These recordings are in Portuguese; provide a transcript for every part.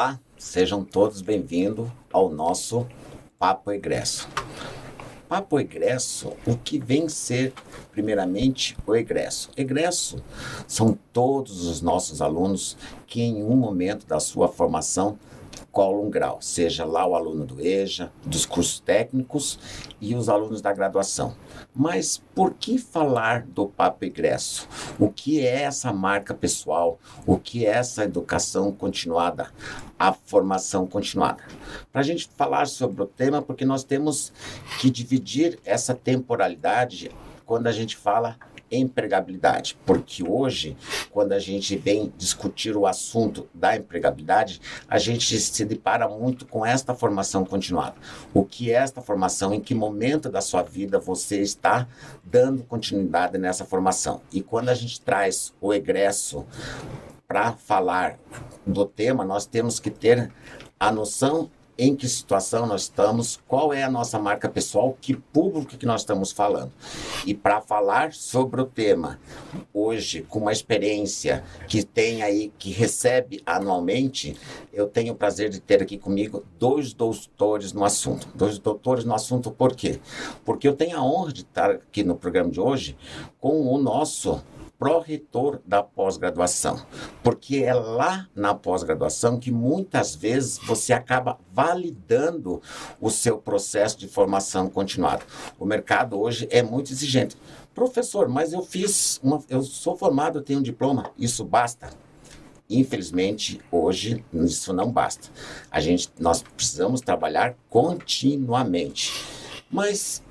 Olá, sejam todos bem-vindos ao nosso Papo Egresso. Papo Egresso, o que vem ser, primeiramente, o egresso? Egresso são todos os nossos alunos que, em um momento da sua formação, colam um grau, seja lá o aluno do EJA, dos cursos técnicos e os alunos da graduação. Mas por que falar do Papo Egresso? O que é essa marca pessoal? O que é essa educação continuada? A formação continuada? Para a gente falar sobre o tema, porque nós temos que dividir essa temporalidade quando a gente fala empregabilidade, porque hoje, quando a gente vem discutir o assunto da empregabilidade, a gente se depara muito com esta formação continuada. O que é esta formação? Em que momento da sua vida você está dando continuidade nessa formação? E quando a gente traz o egresso para falar do tema, nós temos que ter a noção em que situação nós estamos, qual é a nossa marca pessoal, que público que nós estamos falando. E para falar sobre o tema, hoje, com uma experiência que tem aí, que recebe anualmente, eu tenho o prazer de ter aqui comigo dois doutores no assunto. Dois doutores no assunto por quê? Porque eu tenho a honra de estar aqui no programa de hoje com o nosso pró-reitor da pós-graduação, porque é lá na pós-graduação que muitas vezes você acaba validando o seu processo de formação continuada. O mercado hoje é muito exigente. Professor, mas eu fiz uma, eu sou formado, eu tenho um diploma, isso basta? Infelizmente, hoje isso não basta. A gente, nós precisamos trabalhar continuamente. Mas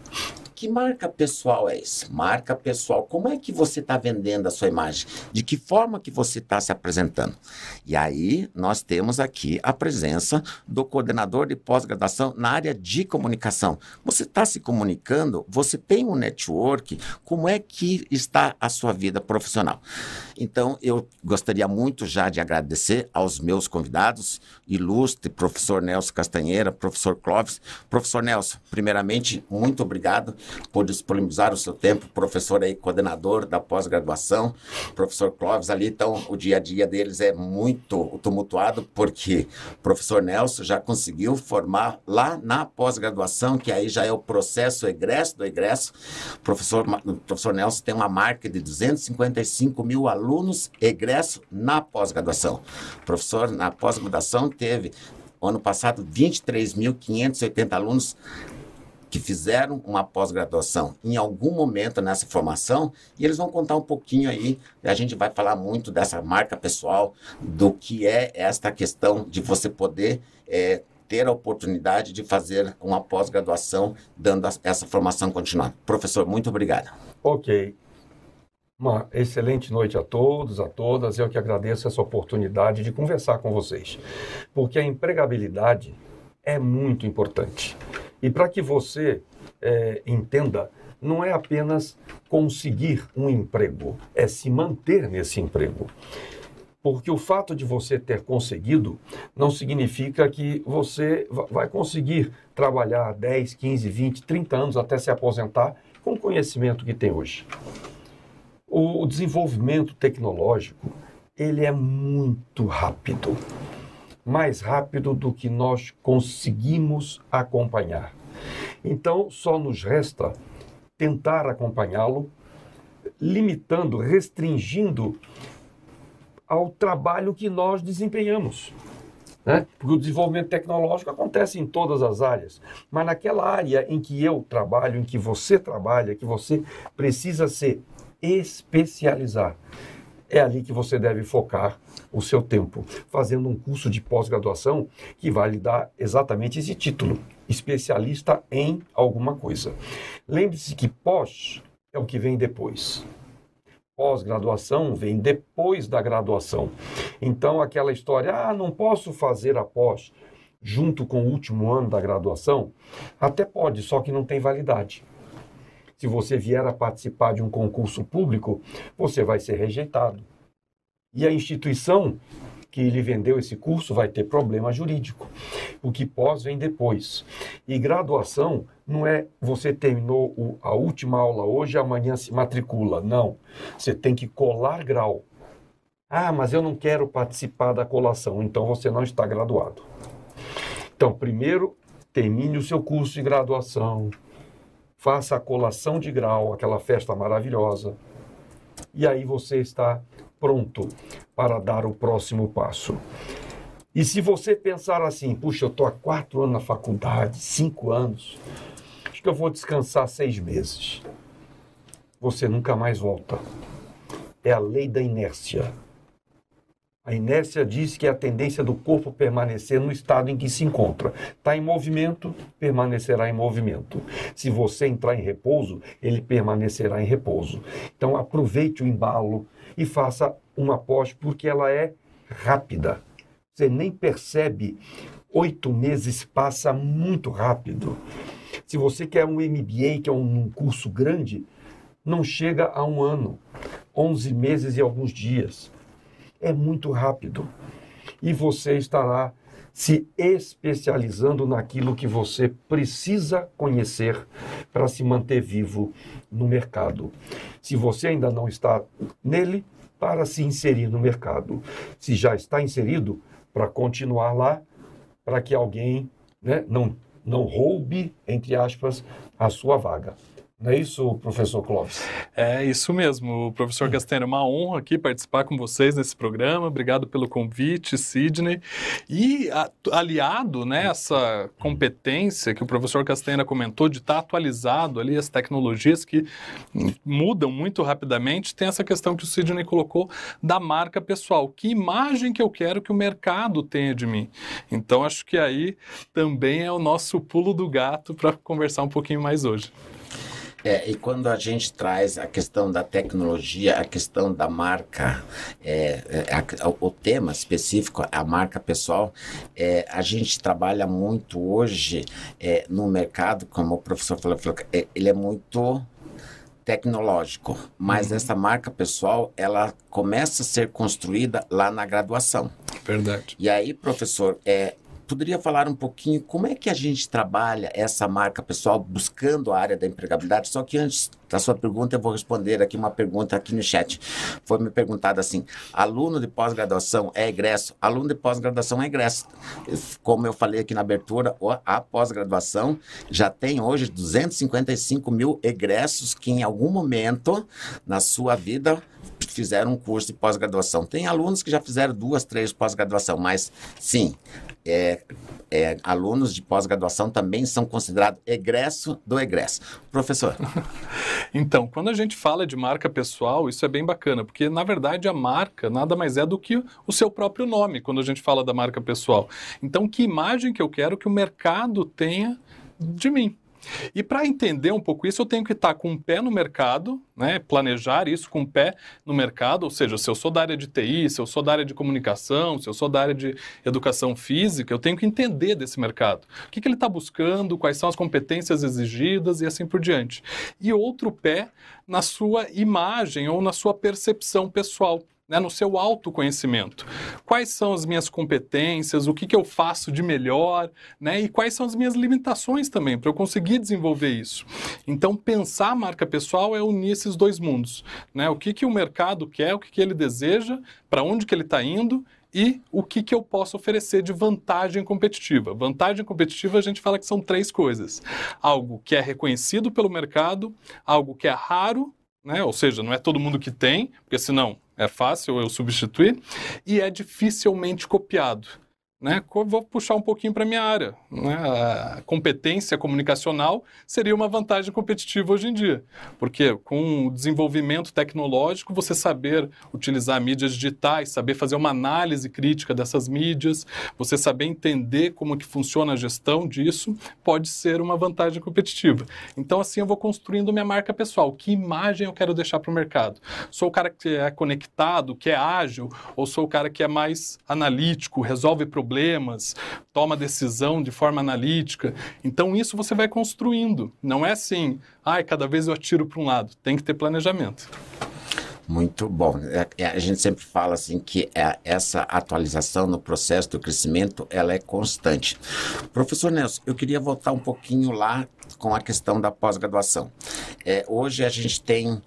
que marca pessoal é essa? Marca pessoal. Como é que você está vendendo a sua imagem? De que forma que você está se apresentando? E aí nós temos aqui a presença do coordenador de pós-graduação na área de comunicação. Você está se comunicando? Você tem um network? Como é que está a sua vida profissional? Então eu gostaria muito já de agradecer aos meus convidados, ilustre professor Nelson Castanheira, professor Clóvis. Professor Nelson, primeiramente, muito obrigado por disponibilizar o seu tempo, professor aí, coordenador da pós-graduação, professor Clóvis ali, então o dia a dia deles é muito tumultuado, porque o professor Nelson já conseguiu formar lá na pós-graduação, que aí já é o processo egresso do egresso. O professor, o professor Nelson tem uma marca de 255 mil alunos egresso na pós-graduação. O professor, na pós-graduação, teve ano passado 23.580 alunos que fizeram uma pós-graduação em algum momento nessa formação e eles vão contar um pouquinho aí. A gente vai falar muito dessa marca pessoal, do que é esta questão de você poder é, ter a oportunidade de fazer uma pós-graduação dando essa formação continuada. Professor, muito obrigado. Ok. Uma excelente noite a todos, a todas. Eu que agradeço essa oportunidade de conversar com vocês, porque a empregabilidade é muito importante. E para que você é, entenda, não é apenas conseguir um emprego, é se manter nesse emprego. Porque o fato de você ter conseguido não significa que você vai conseguir trabalhar 10, 15, 20, 30 anos até se aposentar com o conhecimento que tem hoje. O desenvolvimento tecnológico, ele é muito rápido mais rápido do que nós conseguimos acompanhar. Então, só nos resta tentar acompanhá-lo, limitando, restringindo ao trabalho que nós desempenhamos. Né? Porque o desenvolvimento tecnológico acontece em todas as áreas, mas naquela área em que eu trabalho, em que você trabalha, que você precisa se especializar, é ali que você deve focar o seu tempo, fazendo um curso de pós-graduação que vai lhe dar exatamente esse título, especialista em alguma coisa. Lembre-se que pós é o que vem depois. Pós-graduação vem depois da graduação. Então, aquela história, ah, não posso fazer a pós junto com o último ano da graduação, até pode, só que não tem validade. Se você vier a participar de um concurso público, você vai ser rejeitado. E a instituição que lhe vendeu esse curso vai ter problema jurídico. O que pós vem depois. E graduação não é você terminou a última aula hoje, amanhã se matricula. Não. Você tem que colar grau. Ah, mas eu não quero participar da colação, então você não está graduado. Então, primeiro, termine o seu curso de graduação, faça a colação de grau, aquela festa maravilhosa, e aí você está pronto para dar o próximo passo. E se você pensar assim, puxa, eu estou há quatro anos na faculdade, cinco anos, acho que eu vou descansar seis meses. Você nunca mais volta. É a lei da inércia. A inércia diz que é a tendência do corpo permanecer no estado em que se encontra. Está em movimento, permanecerá em movimento. Se você entrar em repouso, ele permanecerá em repouso. Então aproveite o embalo e faça uma pós, porque ela é rápida. Você nem percebe. Oito meses passa muito rápido. Se você quer um MBA, que é um curso grande, não chega a um ano. Onze meses e alguns dias é muito rápido. E você estará se especializando naquilo que você precisa conhecer para se manter vivo no mercado. Se você ainda não está nele, para se inserir no mercado. Se já está inserido, para continuar lá, para que alguém né, não, não roube, entre aspas, a sua vaga. Não é isso, professor Clóvis? É isso mesmo, professor Castanho. Uma honra aqui participar com vocês nesse programa. Obrigado pelo convite, Sidney. E a, aliado nessa né, competência que o professor Castanha comentou de estar atualizado ali as tecnologias que mudam muito rapidamente, tem essa questão que o Sidney colocou da marca pessoal. Que imagem que eu quero que o mercado tenha de mim? Então, acho que aí também é o nosso pulo do gato para conversar um pouquinho mais hoje. É, e quando a gente traz a questão da tecnologia, a questão da marca, é, é, a, o tema específico, a marca pessoal, é, a gente trabalha muito hoje é, no mercado, como o professor falou, falou é, ele é muito tecnológico, mas uhum. essa marca pessoal, ela começa a ser construída lá na graduação. Verdade. E aí, professor, é, poderia falar um pouquinho como é que a gente trabalha essa marca pessoal buscando a área da empregabilidade? Só que antes da sua pergunta, eu vou responder aqui uma pergunta aqui no chat. Foi me perguntado assim: aluno de pós-graduação é egresso? Aluno de pós-graduação é egresso. Como eu falei aqui na abertura, a pós-graduação já tem hoje 255 mil egressos que em algum momento na sua vida fizeram um curso de pós-graduação. Tem alunos que já fizeram duas, três pós-graduação, mas sim, é, é, alunos de pós-graduação também são considerados egresso do egresso. Professor. então, quando a gente fala de marca pessoal, isso é bem bacana, porque na verdade a marca nada mais é do que o seu próprio nome, quando a gente fala da marca pessoal. Então, que imagem que eu quero que o mercado tenha de mim? E para entender um pouco isso, eu tenho que estar com um pé no mercado, né, planejar isso com um pé no mercado, ou seja, se eu sou da área de TI, se eu sou da área de comunicação, se eu sou da área de educação física, eu tenho que entender desse mercado. O que, que ele está buscando, quais são as competências exigidas e assim por diante. E outro pé na sua imagem ou na sua percepção pessoal né, no seu autoconhecimento. Quais são as minhas competências, o que, que eu faço de melhor, né, e quais são as minhas limitações também, para eu conseguir desenvolver isso. Então, pensar a marca pessoal é unir esses dois mundos. Né, o que, que o mercado quer, o que, que ele deseja, para onde que ele está indo e o que, que eu posso oferecer de vantagem competitiva. Vantagem competitiva a gente fala que são três coisas: algo que é reconhecido pelo mercado, algo que é raro, né? ou seja, não é todo mundo que tem, porque senão é fácil eu substituir, e é dificilmente copiado. Né? Vou puxar um pouquinho para minha área. Né? A competência comunicacional seria uma vantagem competitiva hoje em dia, porque com o desenvolvimento tecnológico, você saber utilizar mídias digitais, saber fazer uma análise crítica dessas mídias, você saber entender como que funciona a gestão disso, pode ser uma vantagem competitiva. Então, assim, eu vou construindo minha marca pessoal. Que imagem eu quero deixar para o mercado? Sou o cara que é conectado, que é ágil, ou sou o cara que é mais analítico, resolve problemas problemas, toma decisão de forma analítica. Então, isso você vai construindo. Não é assim, ai, cada vez eu atiro para um lado. Tem que ter planejamento. Muito bom. É, é, a gente sempre fala assim que é, essa atualização no processo do crescimento ela é constante. Professor Nelson, eu queria voltar um pouquinho lá com a questão da pós-graduação. É, hoje a gente tem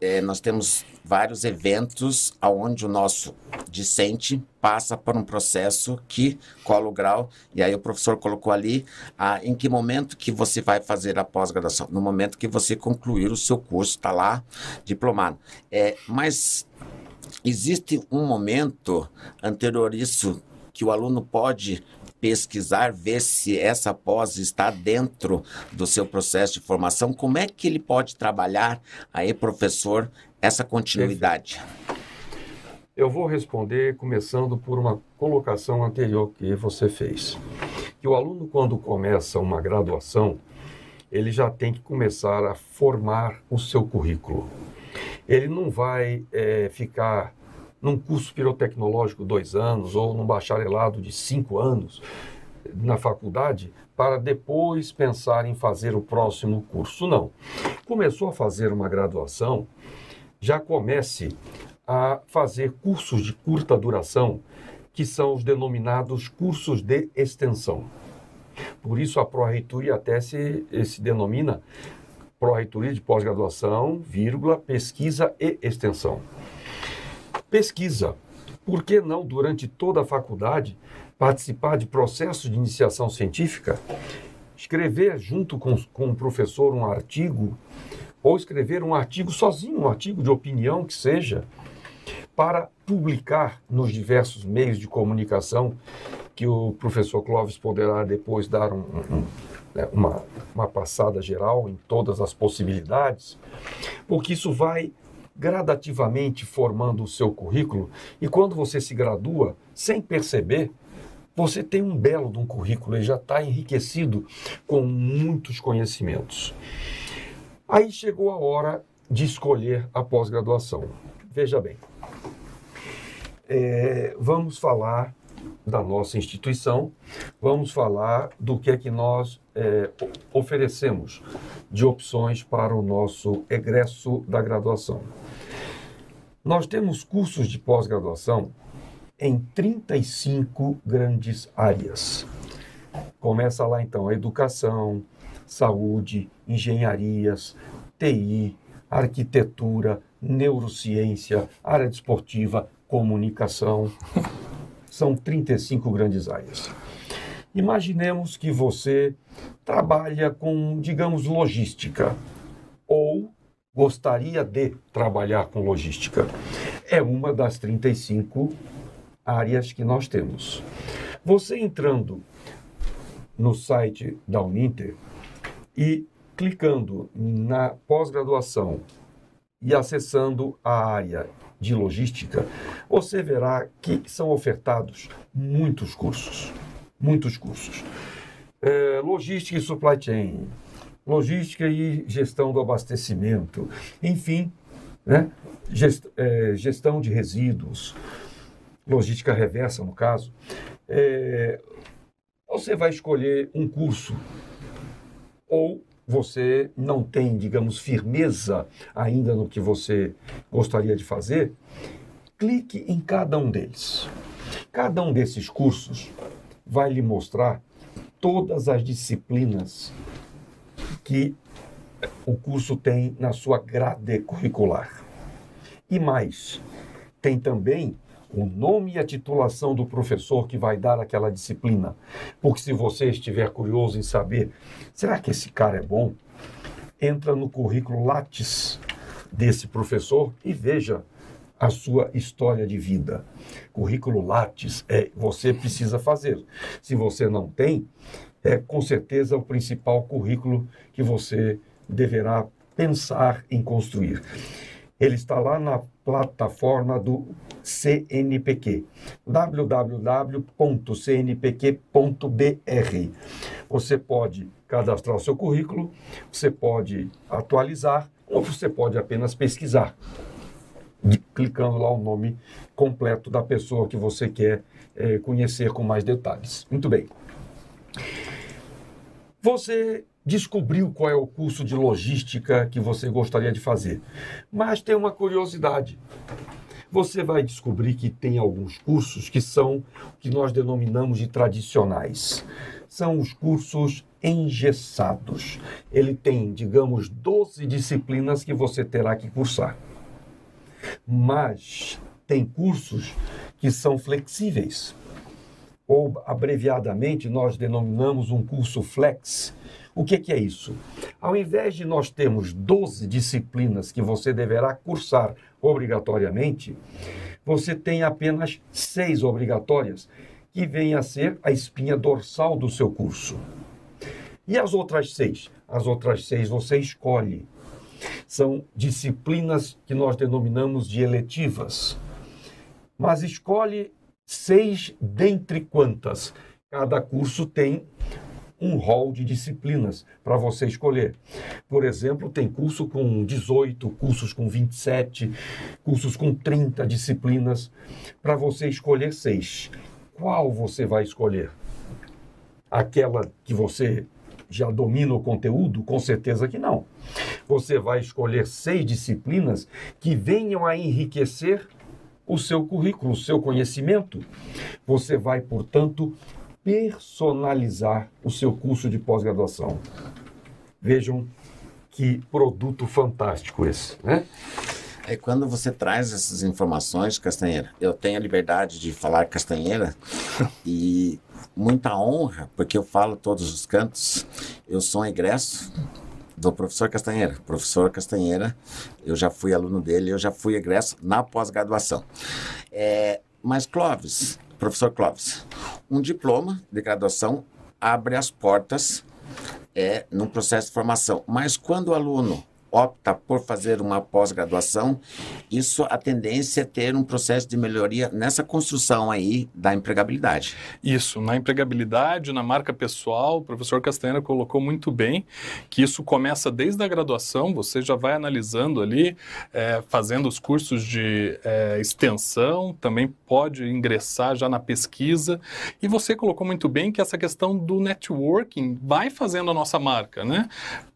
é, nós temos vários eventos onde o nosso discente passa por um processo que cola o grau, e aí o professor colocou ali ah, em que momento que você vai fazer a pós-graduação. No momento que você concluir o seu curso, está lá, diplomado. É, mas existe um momento anterior a isso que o aluno pode pesquisar, ver se essa pós está dentro do seu processo de formação. Como é que ele pode trabalhar aí, professor, essa continuidade? Eu vou responder começando por uma colocação anterior que você fez. Que o aluno, quando começa uma graduação, ele já tem que começar a formar o seu currículo. Ele não vai é, ficar num curso pirotecnológico dois anos ou num bacharelado de cinco anos na faculdade para depois pensar em fazer o próximo curso. Não. Começou a fazer uma graduação, já comece a fazer cursos de curta duração, que são os denominados cursos de extensão. Por isso a Pró-Reitoria até se, se denomina Pró-Reitoria de Pós-Graduação, vírgula, Pesquisa e Extensão. Pesquisa. Por que não, durante toda a faculdade, participar de processos de iniciação científica? Escrever junto com, com o professor um artigo, ou escrever um artigo sozinho, um artigo de opinião que seja, para publicar nos diversos meios de comunicação que o professor Clóvis poderá depois dar um, um, né, uma, uma passada geral em todas as possibilidades, porque isso vai gradativamente formando o seu currículo e quando você se gradua, sem perceber, você tem um belo de um currículo e já está enriquecido com muitos conhecimentos. Aí chegou a hora de escolher a pós-graduação. Veja bem, é, vamos falar da nossa instituição, vamos falar do que é que nós é, oferecemos de opções para o nosso egresso da graduação. Nós temos cursos de pós-graduação em 35 grandes áreas. Começa lá então a educação, saúde, engenharias, TI, arquitetura, neurociência, área desportiva, comunicação. São 35 grandes áreas. Imaginemos que você trabalha com, digamos, logística ou gostaria de trabalhar com logística. É uma das 35 áreas que nós temos. Você entrando no site da Uninter e clicando na pós-graduação e acessando a área de logística, você verá que são ofertados muitos cursos. Muitos cursos. É, logística e supply chain, logística e gestão do abastecimento, enfim, né? Gest, é, gestão de resíduos, logística reversa, no caso. É, você vai escolher um curso ou você não tem, digamos, firmeza ainda no que você gostaria de fazer, clique em cada um deles. Cada um desses cursos vai lhe mostrar todas as disciplinas que o curso tem na sua grade curricular. E mais, tem também o nome e a titulação do professor que vai dar aquela disciplina. Porque se você estiver curioso em saber, será que esse cara é bom? Entra no currículo Lattes desse professor e veja a sua história de vida. Currículo Lattes é você precisa fazer. Se você não tem, é com certeza o principal currículo que você deverá pensar em construir. Ele está lá na plataforma do CNPq, www.cnpq.br. Você pode cadastrar o seu currículo, você pode atualizar ou você pode apenas pesquisar, clicando lá o nome completo da pessoa que você quer é, conhecer com mais detalhes. Muito bem. Você descobriu qual é o curso de logística que você gostaria de fazer, mas tem uma curiosidade. Você vai descobrir que tem alguns cursos que são o que nós denominamos de tradicionais. são os cursos engessados. Ele tem, digamos, 12 disciplinas que você terá que cursar. Mas tem cursos que são flexíveis. Ou, abreviadamente, nós denominamos um curso flex. O que, que é isso? Ao invés de nós termos 12 disciplinas que você deverá cursar obrigatoriamente, você tem apenas seis obrigatórias, que vêm a ser a espinha dorsal do seu curso. E as outras seis? As outras seis você escolhe. São disciplinas que nós denominamos de eletivas. Mas escolhe seis dentre quantas? Cada curso tem um rol de disciplinas para você escolher. Por exemplo, tem curso com 18, cursos com 27, cursos com 30 disciplinas, para você escolher seis. Qual você vai escolher? Aquela que você já domina o conteúdo? Com certeza que não. Você vai escolher seis disciplinas que venham a enriquecer o seu currículo, o seu conhecimento. Você vai, portanto, personalizar o seu curso de pós-graduação. Vejam que produto fantástico esse, né? É quando você traz essas informações, Castanheira, eu tenho a liberdade de falar Castanheira e muita honra, porque eu falo todos os cantos. Eu sou um egresso do professor Castanheira. Professor Castanheira, eu já fui aluno dele, eu já fui egresso na pós-graduação. É, mas, Clóvis, professor Clóvis, um diploma de graduação abre as portas é, no processo de formação. Mas quando o aluno opta por fazer uma pós-graduação, isso a tendência é ter um processo de melhoria nessa construção aí da empregabilidade. Isso, na empregabilidade, na marca pessoal, o professor Castanheira colocou muito bem que isso começa desde a graduação, você já vai analisando ali, é, fazendo os cursos de é, extensão, também pode ingressar já na pesquisa, e você colocou muito bem que essa questão do networking vai fazendo a nossa marca, né?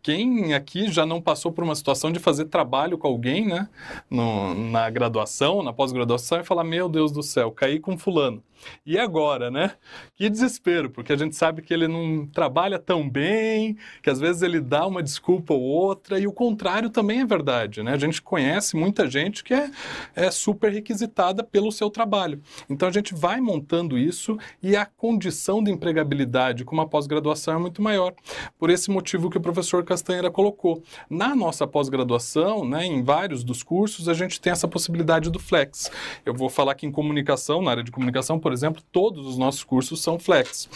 Quem aqui já não passou por uma situação de fazer trabalho com alguém, né? No, na graduação, na pós-graduação, e falar: Meu Deus do céu, caí com Fulano. E agora, né? Que desespero, porque a gente sabe que ele não trabalha tão bem, que às vezes ele dá uma desculpa ou outra, e o contrário também é verdade, né? A gente conhece muita gente que é, é super requisitada pelo seu trabalho. Então a gente vai montando isso e a condição de empregabilidade com uma pós-graduação é muito maior. Por esse motivo que o professor Castanheira colocou. Na nossa pós-graduação, né, em vários dos cursos, a gente tem essa possibilidade do flex. Eu vou falar aqui em comunicação, na área de comunicação, por exemplo, todos os nossos cursos são flex.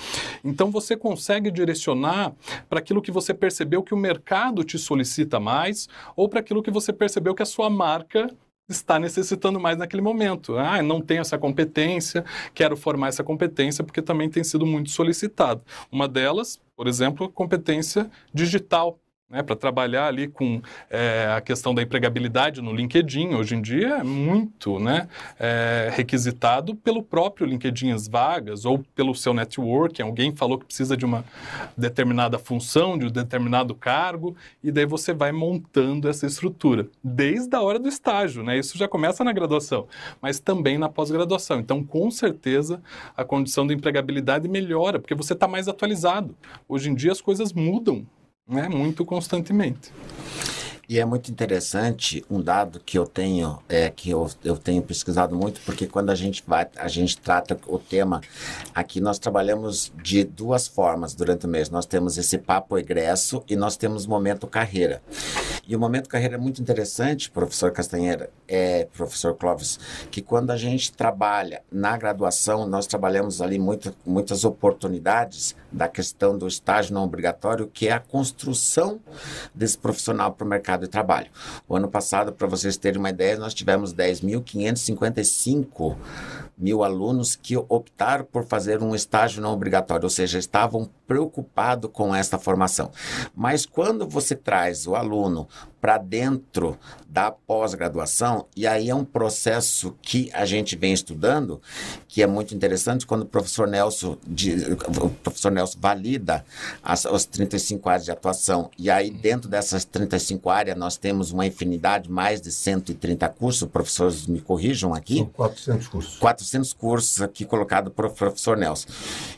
Então você consegue direcionar para aquilo que você percebeu que o mercado te solicita mais ou para aquilo que você percebeu que a sua marca está necessitando mais naquele momento. Ah, não tenho essa competência, quero formar essa competência porque também tem sido muito solicitado. Uma delas, por exemplo, competência digital né, para trabalhar ali com é, a questão da empregabilidade no LinkedIn. Hoje em dia é muito né, é, requisitado pelo próprio LinkedIn as vagas ou pelo seu network. Alguém falou que precisa de uma determinada função, de um determinado cargo, e daí você vai montando essa estrutura. Desde a hora do estágio, né? isso já começa na graduação, mas também na pós-graduação. Então, com certeza, a condição de empregabilidade melhora, porque você está mais atualizado. Hoje em dia as coisas mudam né, muito constantemente. E é muito interessante um dado que eu tenho, é, que eu, eu tenho pesquisado muito, porque quando a gente vai, a gente trata o tema, aqui nós trabalhamos de duas formas durante o mês. Nós temos esse papo egresso e nós temos momento carreira. E o momento carreira é muito interessante, professor Castanheira, é, professor Clóvis, que quando a gente trabalha na graduação, nós trabalhamos ali muito, muitas oportunidades da questão do estágio não obrigatório, que é a construção desse profissional para o mercado de trabalho. O ano passado, para vocês terem uma ideia, nós tivemos 10.555 mil alunos que optaram por fazer um estágio não obrigatório, ou seja, estavam preocupados com essa formação. Mas quando você traz o aluno para dentro da pós-graduação, e aí é um processo que a gente vem estudando, que é muito interessante, quando o professor Nelson, o professor Nelson valida as, as 35 áreas de atuação, e aí dentro dessas 35 áreas nós temos uma infinidade, mais de 130 cursos, professores me corrijam aqui. São 400 cursos. 400 cursos aqui colocado para o professor Nelson.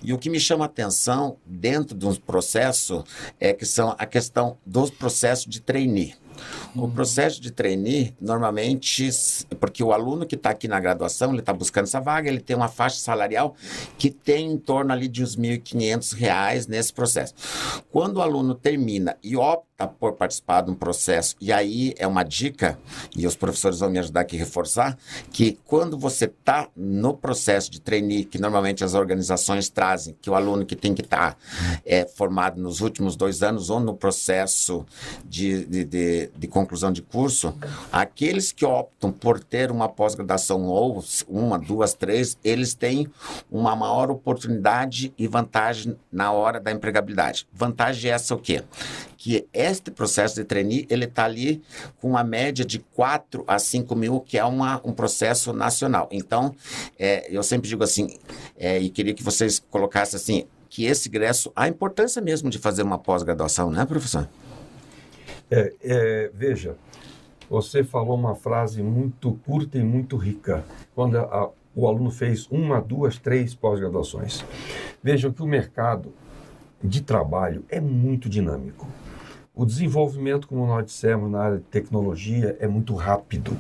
E o que me chama a atenção dentro de um processo é que são a questão dos processos de trainee. O uhum. processo de trainee, normalmente, porque o aluno que está aqui na graduação, ele está buscando essa vaga, ele tem uma faixa salarial que tem em torno ali de uns R$ 1.500 nesse processo. Quando o aluno termina e opta por participar de um processo, e aí é uma dica, e os professores vão me ajudar aqui a reforçar, que quando você está no processo de trainee, que normalmente as organizações trazem, que o aluno que tem que estar tá, é, formado nos últimos dois anos ou no processo de, de, de, de conclusão de curso, aqueles que optam por ter uma pós-graduação ou uma, duas, três, eles têm uma maior oportunidade e vantagem na hora da empregabilidade. Vantagem essa o quê? Que este processo de trainee, ele está ali com uma média de 4 a 5 mil, que é uma, um processo nacional. Então, é, eu sempre digo assim, é, e queria que vocês colocassem assim, que esse ingresso, a importância mesmo de fazer uma pós-graduação, né, professor? É, é, veja, você falou uma frase muito curta e muito rica, quando a, o aluno fez uma, duas, três pós-graduações. Veja que o mercado de trabalho é muito dinâmico. O desenvolvimento, como nós dissemos, na área de tecnologia é muito rápido.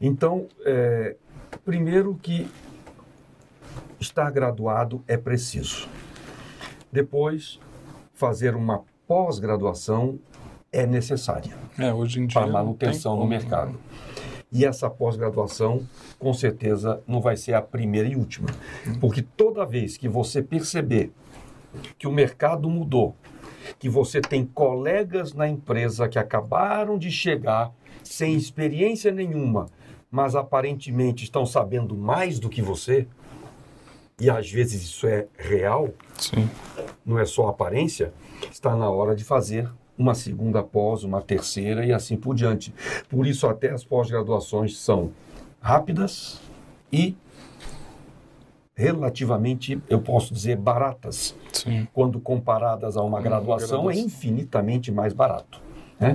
Então, é, primeiro que estar graduado é preciso. Depois, fazer uma pós-graduação é necessária. É, hoje em dia. Para manutenção no mercado. E essa pós-graduação, com certeza, não vai ser a primeira e última. Porque toda vez que você perceber que o mercado mudou, que você tem colegas na empresa que acabaram de chegar sem experiência nenhuma, mas aparentemente estão sabendo mais do que você, e às vezes isso é real, Sim. não é só aparência, está na hora de fazer uma segunda pós, uma terceira e assim por diante. Por isso até as pós-graduações são rápidas e relativamente, eu posso dizer, baratas. Sim. Quando comparadas a uma graduação, graduação, é infinitamente mais barato. Né?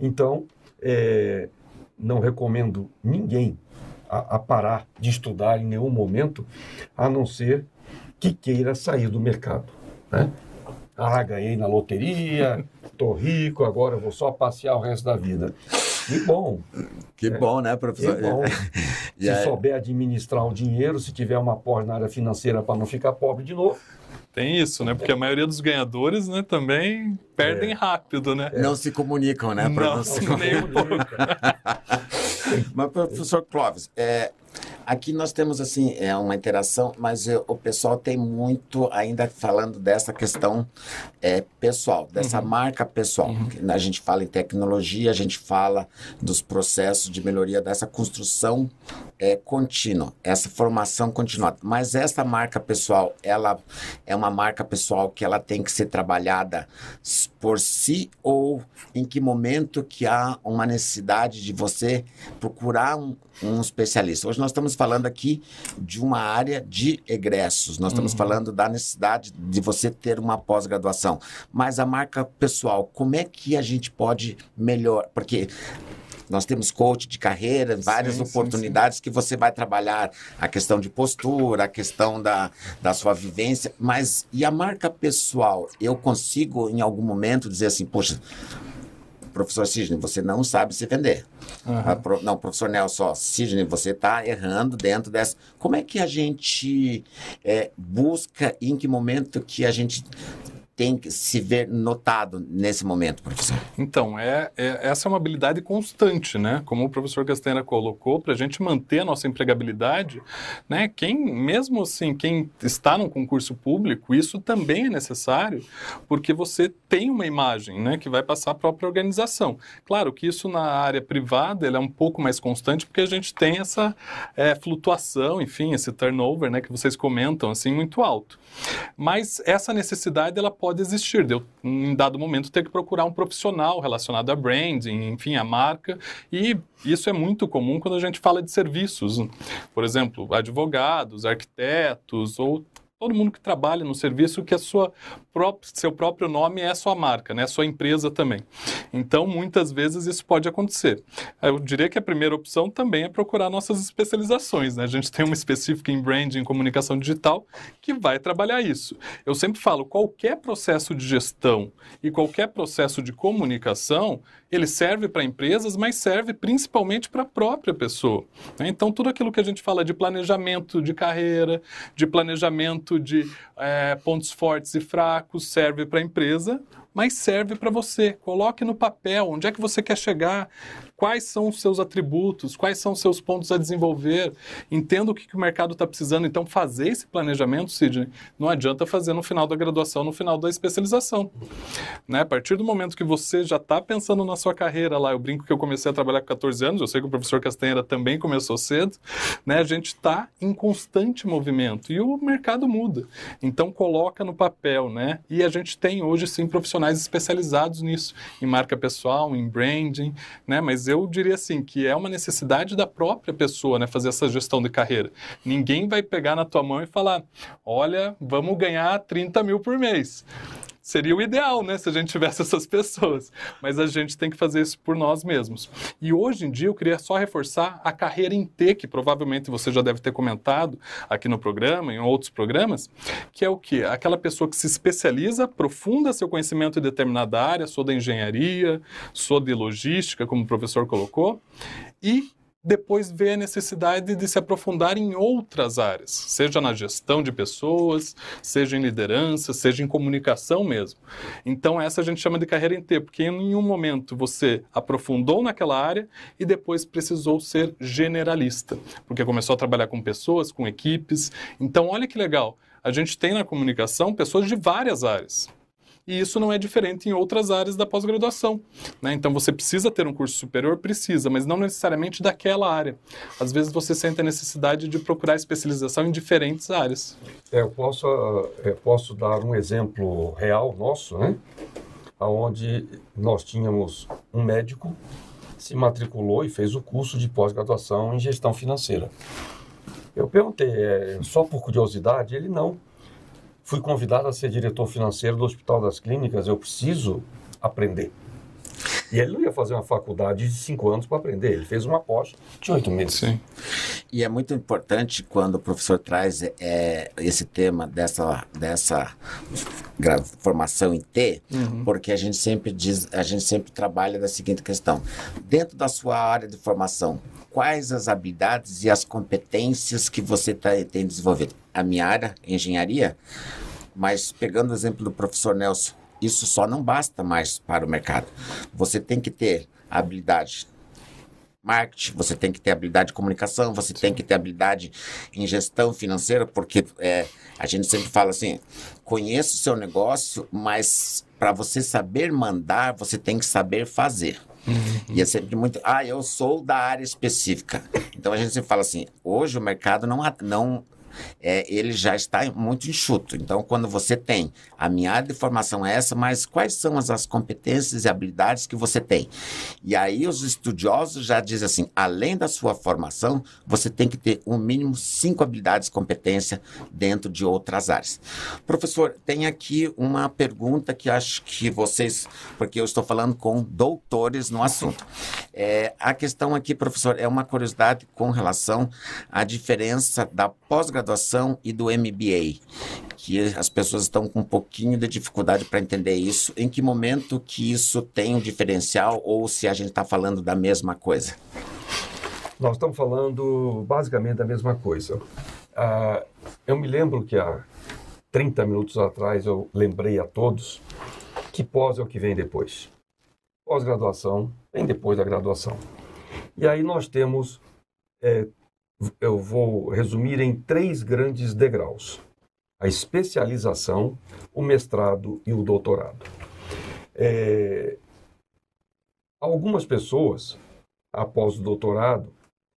Então, é, não recomendo ninguém a, a, parar de estudar em nenhum momento, a não ser que queira sair do mercado. Né? Ah, ganhei na loteria, estou rico, agora vou só passear o resto da vida. Que bom. Que é. bom, né, professor? Que bom. se aí... souber administrar o dinheiro, se tiver uma pós na área financeira para não ficar pobre de novo. Tem isso, né? Porque a maioria dos ganhadores, né, também perdem é. rápido, né? Não se comunicam, né? Não, não se nem um pouco. Mas, professor Clóvis, é, Aqui nós temos assim é uma interação, mas eu, o pessoal tem muito ainda falando dessa questão é, pessoal, dessa uhum. marca pessoal. Uhum. A gente fala em tecnologia, a gente fala dos processos de melhoria dessa construção é, contínua, essa formação continuada. Mas essa marca pessoal, ela é uma marca pessoal que ela tem que ser trabalhada por si ou em que momento que há uma necessidade de você procurar um, um especialista. Hoje nós estamos falando aqui de uma área de egressos, nós estamos uhum. falando da necessidade de você ter uma pós-graduação. Mas a marca pessoal, como é que a gente pode melhor? Porque nós temos coach de carreira, várias sim, oportunidades sim, sim. que você vai trabalhar a questão de postura, a questão da, da sua vivência, mas e a marca pessoal? Eu consigo em algum momento dizer assim, poxa, professor Sidney, você não sabe se vender. Uhum. Pro, não, professor Nelson, Sidney, você está errando dentro dessa. Como é que a gente é, busca, em que momento que a gente tem que se ver notado nesse momento, professor? Então, é, é, essa é uma habilidade constante, né? Como o professor Castanha colocou, para a gente manter a nossa empregabilidade, né? Quem, mesmo assim, quem está num concurso público, isso também é necessário, porque você tem uma imagem, né? Que vai passar a própria organização. Claro que isso na área privada é um pouco mais constante, porque a gente tem essa é, flutuação, enfim, esse turnover, né? Que vocês comentam, assim, muito alto. Mas essa necessidade, ela pode pode existir, de eu, em dado momento, ter que procurar um profissional relacionado a branding, enfim, a marca, e isso é muito comum quando a gente fala de serviços. Por exemplo, advogados, arquitetos ou todo mundo que trabalha no serviço que a sua próprio, seu próprio nome é a sua marca, né? a sua empresa também. Então, muitas vezes isso pode acontecer. Eu diria que a primeira opção também é procurar nossas especializações. Né? A gente tem uma específica em branding e comunicação digital que vai trabalhar isso. Eu sempre falo, qualquer processo de gestão e qualquer processo de comunicação, ele serve para empresas, mas serve principalmente para a própria pessoa. Né? Então, tudo aquilo que a gente fala de planejamento de carreira, de planejamento de é, pontos fortes e fracos, serve para a empresa, mas serve para você. Coloque no papel onde é que você quer chegar, quais são os seus atributos, quais são os seus pontos a desenvolver, entenda o que, que o mercado está precisando. Então, fazer esse planejamento, Sidney, não adianta fazer no final da graduação, no final da especialização. Né? A partir do momento que você já está pensando na sua carreira lá, eu brinco que eu comecei a trabalhar com 14 anos, eu sei que o professor Castanheira também começou cedo, né? a gente está em constante movimento e o mercado muda. Então, coloca no papel, né? E a gente tem hoje, sim, profissionais especializados nisso, em marca pessoal, em branding, né? Mas eu diria assim que é uma necessidade da própria pessoa, né, fazer essa gestão de carreira. Ninguém vai pegar na tua mão e falar, olha, vamos ganhar 30 mil por mês. Seria o ideal, né, se a gente tivesse essas pessoas. Mas a gente tem que fazer isso por nós mesmos. E hoje em dia eu queria só reforçar a carreira em T, que provavelmente você já deve ter comentado aqui no programa, em outros programas, que é o quê? Aquela pessoa que se especializa, aprofunda seu conhecimento em determinada área, sou da engenharia, sou de logística, como o professor colocou, e depois vê a necessidade de se aprofundar em outras áreas, seja na gestão de pessoas, seja em liderança, seja em comunicação mesmo. Então, essa a gente chama de carreira em T, porque em nenhum momento você aprofundou naquela área e depois precisou ser generalista, porque começou a trabalhar com pessoas, com equipes. Então, olha que legal. A gente tem na comunicação pessoas de várias áreas e isso não é diferente em outras áreas da pós-graduação. Né? Então você precisa ter um curso superior, precisa, mas não necessariamente daquela área. Às vezes você sente a necessidade de procurar especialização em diferentes áreas. É, eu posso, eu é, posso dar um exemplo real nosso, né? onde nós tínhamos um médico se matriculou e fez o curso de pós-graduação em gestão financeira. Eu perguntei, é, só por curiosidade, ele não fui convidado a ser diretor financeiro do Hospital das Clínicas, eu preciso aprender. E ele não ia fazer uma faculdade de cinco anos para aprender, ele fez uma pós de oito meses. Sim. E é muito importante quando o professor traz é, esse tema dessa, dessa formação em T, uhum. porque a gente sempre diz, a gente sempre trabalha da seguinte questão: dentro da sua área de formação, quais as habilidades e as competências que você tá, tem desenvolvido? A minha área, engenharia, mas pegando o exemplo do professor Nelson, isso só não basta mais para o mercado. Você tem que ter habilidade marketing, você tem que ter habilidade de comunicação, você tem que ter habilidade em gestão financeira, porque é, a gente sempre fala assim, conheça o seu negócio, mas para você saber mandar, você tem que saber fazer. Uhum. E é sempre muito, ah, eu sou da área específica. Então a gente sempre fala assim, hoje o mercado não, não é, ele já está muito enxuto. Então, quando você tem a minha área de formação é essa, mas quais são as, as competências e habilidades que você tem? E aí os estudiosos já dizem assim, além da sua formação, você tem que ter um mínimo cinco habilidades competência dentro de outras áreas. Professor, tem aqui uma pergunta que acho que vocês, porque eu estou falando com doutores no assunto. É, a questão aqui, professor, é uma curiosidade com relação à diferença da pós-graduação e do MBA, que as pessoas estão com um pouquinho de dificuldade para entender isso. Em que momento que isso tem um diferencial ou se a gente está falando da mesma coisa? Nós estamos falando basicamente da mesma coisa. Uh, eu me lembro que há 30 minutos atrás eu lembrei a todos que pós é o que vem depois. Pós-graduação vem depois da graduação. E aí nós temos é, eu vou resumir em três grandes degraus: a especialização, o mestrado e o doutorado. É... Algumas pessoas, após o doutorado,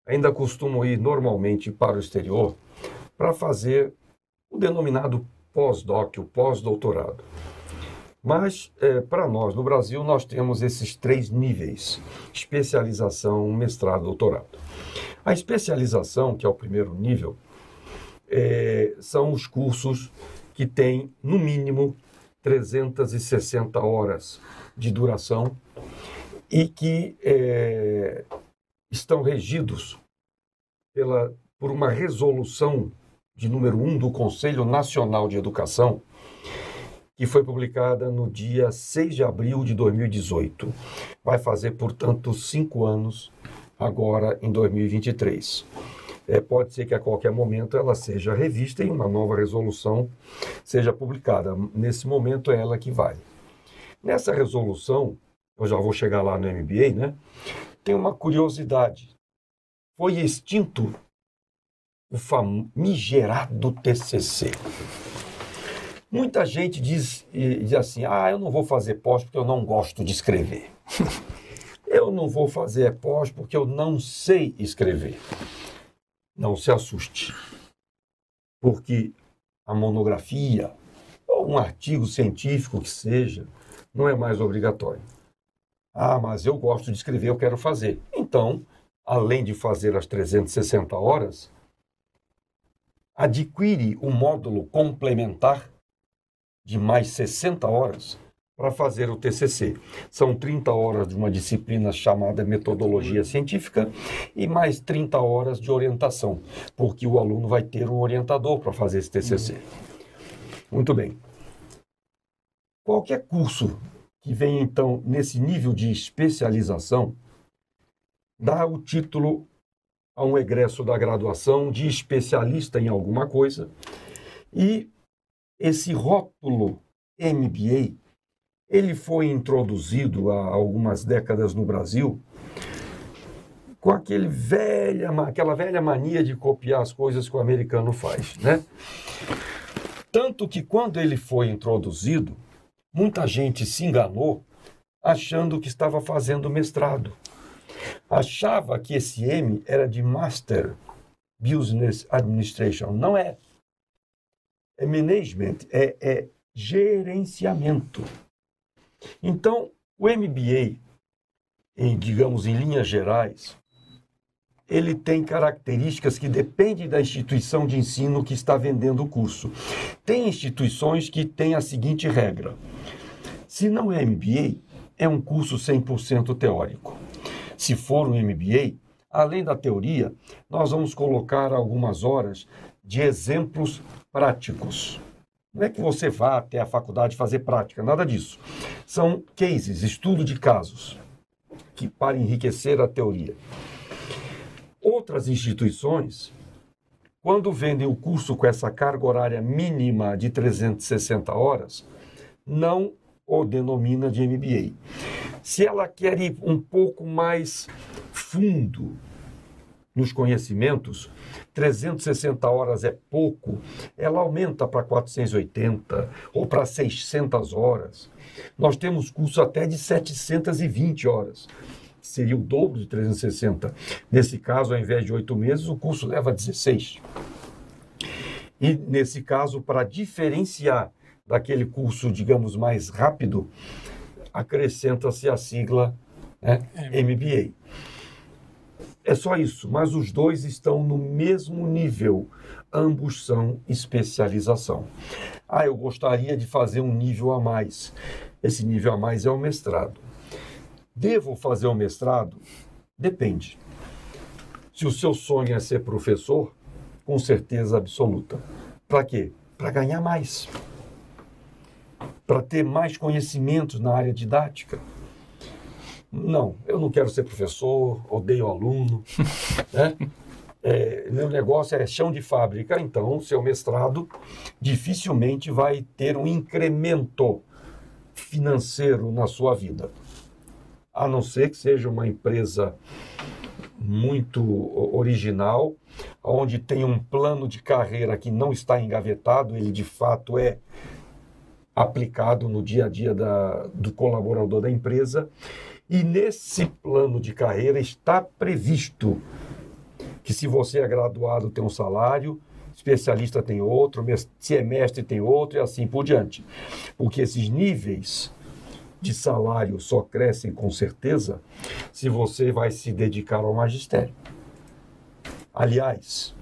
ainda costumam ir normalmente para o exterior para fazer o denominado pós-doc, o pós-doutorado. Mas, é, para nós, no Brasil, nós temos esses três níveis: especialização, mestrado, doutorado. A especialização, que é o primeiro nível, é, são os cursos que têm, no mínimo, 360 horas de duração e que é, estão regidos pela, por uma resolução de número 1 do Conselho Nacional de Educação, que foi publicada no dia 6 de abril de 2018. Vai fazer, portanto, cinco anos agora em 2023. É, pode ser que a qualquer momento ela seja revista e uma nova resolução seja publicada. Nesse momento é ela que vai. Nessa resolução, eu já vou chegar lá no MBA, né? Tem uma curiosidade. Foi extinto o famigerado TCC. Muita gente diz, diz assim: ah, eu não vou fazer pós porque eu não gosto de escrever. eu não vou fazer pós porque eu não sei escrever. Não se assuste. Porque a monografia, ou um artigo científico que seja, não é mais obrigatório. Ah, mas eu gosto de escrever, eu quero fazer. Então, além de fazer as 360 horas, adquire um módulo complementar de mais 60 horas para fazer o TCC. São 30 horas de uma disciplina chamada metodologia científica e mais 30 horas de orientação, porque o aluno vai ter um orientador para fazer esse TCC. Muito bem. Qualquer curso que vem então nesse nível de especialização dá o título a um egresso da graduação de especialista em alguma coisa e esse rótulo MBA, ele foi introduzido há algumas décadas no Brasil com aquele velha, aquela velha mania de copiar as coisas que o americano faz, né? Tanto que quando ele foi introduzido, muita gente se enganou achando que estava fazendo mestrado. Achava que esse M era de Master Business Administration. Não é é management, é, é gerenciamento. Então, o MBA, em, digamos, em linhas gerais, ele tem características que dependem da instituição de ensino que está vendendo o curso. Tem instituições que têm a seguinte regra: se não é MBA, é um curso 100% teórico. Se for um MBA, além da teoria, nós vamos colocar algumas horas de exemplos práticos. Não é que você vá até a faculdade fazer prática, nada disso. São cases, estudo de casos, que para enriquecer a teoria. Outras instituições, quando vendem o curso com essa carga horária mínima de 360 horas, não o denomina de MBA. Se ela quer ir um pouco mais fundo nos conhecimentos, 360 horas é pouco, ela aumenta para 480 ou para 600 horas. Nós temos curso até de 720 horas. Seria o dobro de 360. Nesse caso, ao invés de oito meses, o curso leva 16. E nesse caso, para diferenciar daquele curso, digamos, mais rápido, acrescenta-se a sigla né, MBA. É só isso, mas os dois estão no mesmo nível. Ambos são especialização. Ah, eu gostaria de fazer um nível a mais. Esse nível a mais é o mestrado. Devo fazer o mestrado? Depende. Se o seu sonho é ser professor, com certeza absoluta. Para quê? Para ganhar mais. Para ter mais conhecimentos na área didática não, eu não quero ser professor, odeio aluno. né? É, meu negócio é chão de fábrica, então seu mestrado dificilmente vai ter um incremento financeiro na sua vida. A não ser que seja uma empresa muito original, onde tem um plano de carreira que não está engavetado, ele de fato é aplicado no dia a dia da, do colaborador da empresa e nesse plano de carreira está previsto que se você é graduado tem um salário, especialista tem outro, se é mestre tem outro e assim por diante. Porque esses níveis de salário só crescem com certeza se você vai se dedicar ao magistério. Aliás,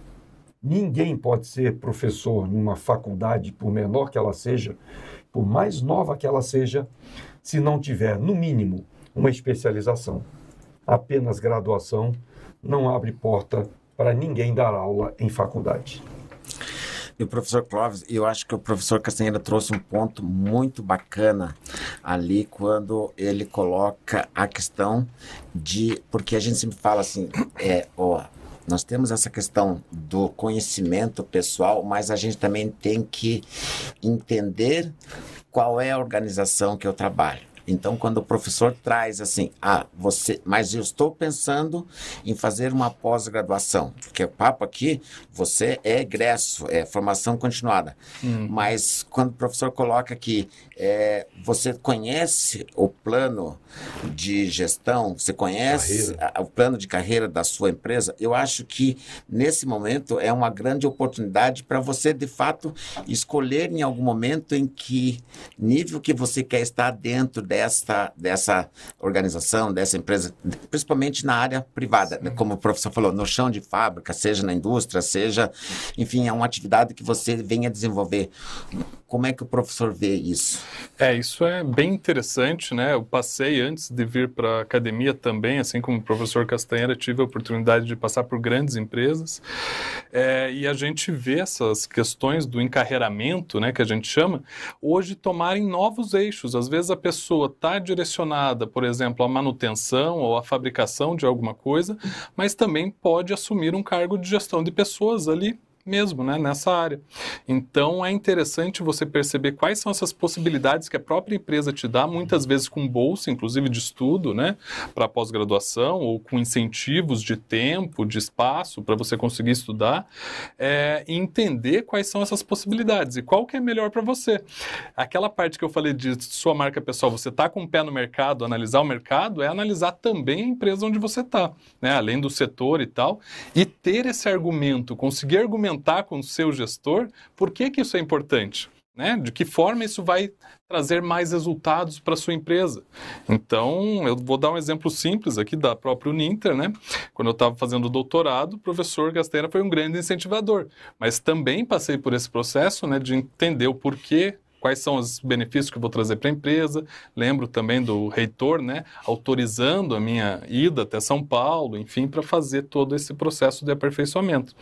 ninguém pode ser professor numa faculdade, por menor que ela seja, por mais nova que ela seja, se não tiver, no mínimo, uma especialização. Apenas graduação não abre porta para ninguém dar aula em faculdade. E o professor Clóvis, eu acho que o professor Castanheira trouxe um ponto muito bacana ali quando ele coloca a questão de. Porque a gente sempre fala assim, é, ó, nós temos essa questão do conhecimento pessoal, mas a gente também tem que entender qual é a organização que eu trabalho. Então, quando o professor traz assim, ah, você, mas eu estou pensando em fazer uma pós-graduação, porque o papo aqui, você é egresso, é formação continuada. Hum. Mas quando o professor coloca que é, você conhece o plano de gestão, você conhece a, o plano de carreira da sua empresa, eu acho que nesse momento é uma grande oportunidade para você, de fato, escolher em algum momento em que nível que você quer estar dentro dessa dessa, dessa organização, dessa empresa, principalmente na área privada, né? como o professor falou, no chão de fábrica, seja na indústria, seja, enfim, é uma atividade que você venha desenvolver. Como é que o professor vê isso? É, isso é bem interessante, né? Eu passei antes de vir para a academia também, assim como o professor Castanheira, tive a oportunidade de passar por grandes empresas. É, e a gente vê essas questões do encarreiramento, né, que a gente chama, hoje tomarem novos eixos. Às vezes a pessoa está direcionada, por exemplo, à manutenção ou à fabricação de alguma coisa, mas também pode assumir um cargo de gestão de pessoas ali mesmo, né, nessa área. Então é interessante você perceber quais são essas possibilidades que a própria empresa te dá, muitas vezes com bolsa, inclusive de estudo, né, para pós-graduação ou com incentivos de tempo, de espaço para você conseguir estudar, é, entender quais são essas possibilidades e qual que é melhor para você. Aquela parte que eu falei de sua marca pessoal, você está com o pé no mercado, analisar o mercado, é analisar também a empresa onde você está, né, além do setor e tal, e ter esse argumento, conseguir argumentar comentar com o seu gestor por que, que isso é importante. Né? De que forma isso vai trazer mais resultados para sua empresa. Então, eu vou dar um exemplo simples aqui da própria Uninter, né? Quando eu estava fazendo o doutorado, o professor Gasteira foi um grande incentivador, mas também passei por esse processo, né, de entender o porquê quais são os benefícios que eu vou trazer para a empresa. Lembro também do reitor, né, autorizando a minha ida até São Paulo, enfim, para fazer todo esse processo de aperfeiçoamento.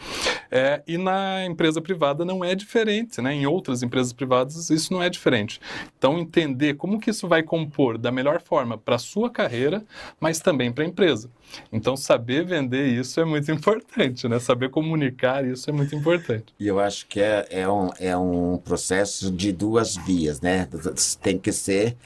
É, e na empresa privada não é diferente, né? Em outras empresas privadas isso não é diferente. Então entender como que isso vai compor da melhor forma para a sua carreira, mas também para a empresa. Então, saber vender isso é muito importante, né? Saber comunicar isso é muito importante. E eu acho que é, é, um, é um processo de duas vias, né? Tem que ser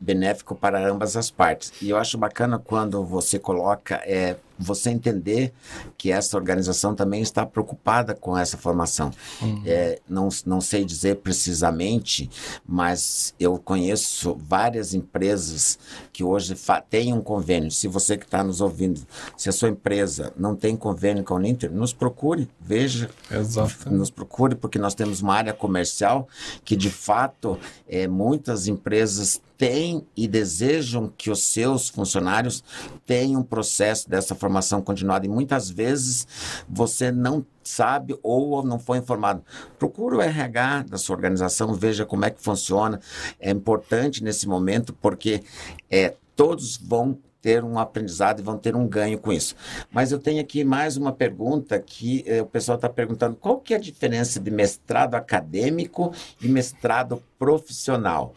benéfico para ambas as partes. E eu acho bacana quando você coloca é, você entender que essa organização também está preocupada com essa formação. Uhum. É, não, não sei dizer precisamente, mas eu conheço várias empresas que hoje têm um convênio. Se você que está nos ouvindo, se a sua empresa não tem convênio com a Uninter, nos procure, veja, Exato. nos procure, porque nós temos uma área comercial que, de fato, é, muitas empresas têm e desejam que os seus funcionários tenham um processo dessa formação continuada. E muitas vezes você não sabe ou não foi informado. Procure o RH da sua organização, veja como é que funciona. É importante nesse momento porque é, todos vão ter um aprendizado e vão ter um ganho com isso. Mas eu tenho aqui mais uma pergunta que eh, o pessoal está perguntando: qual que é a diferença de mestrado acadêmico e mestrado profissional?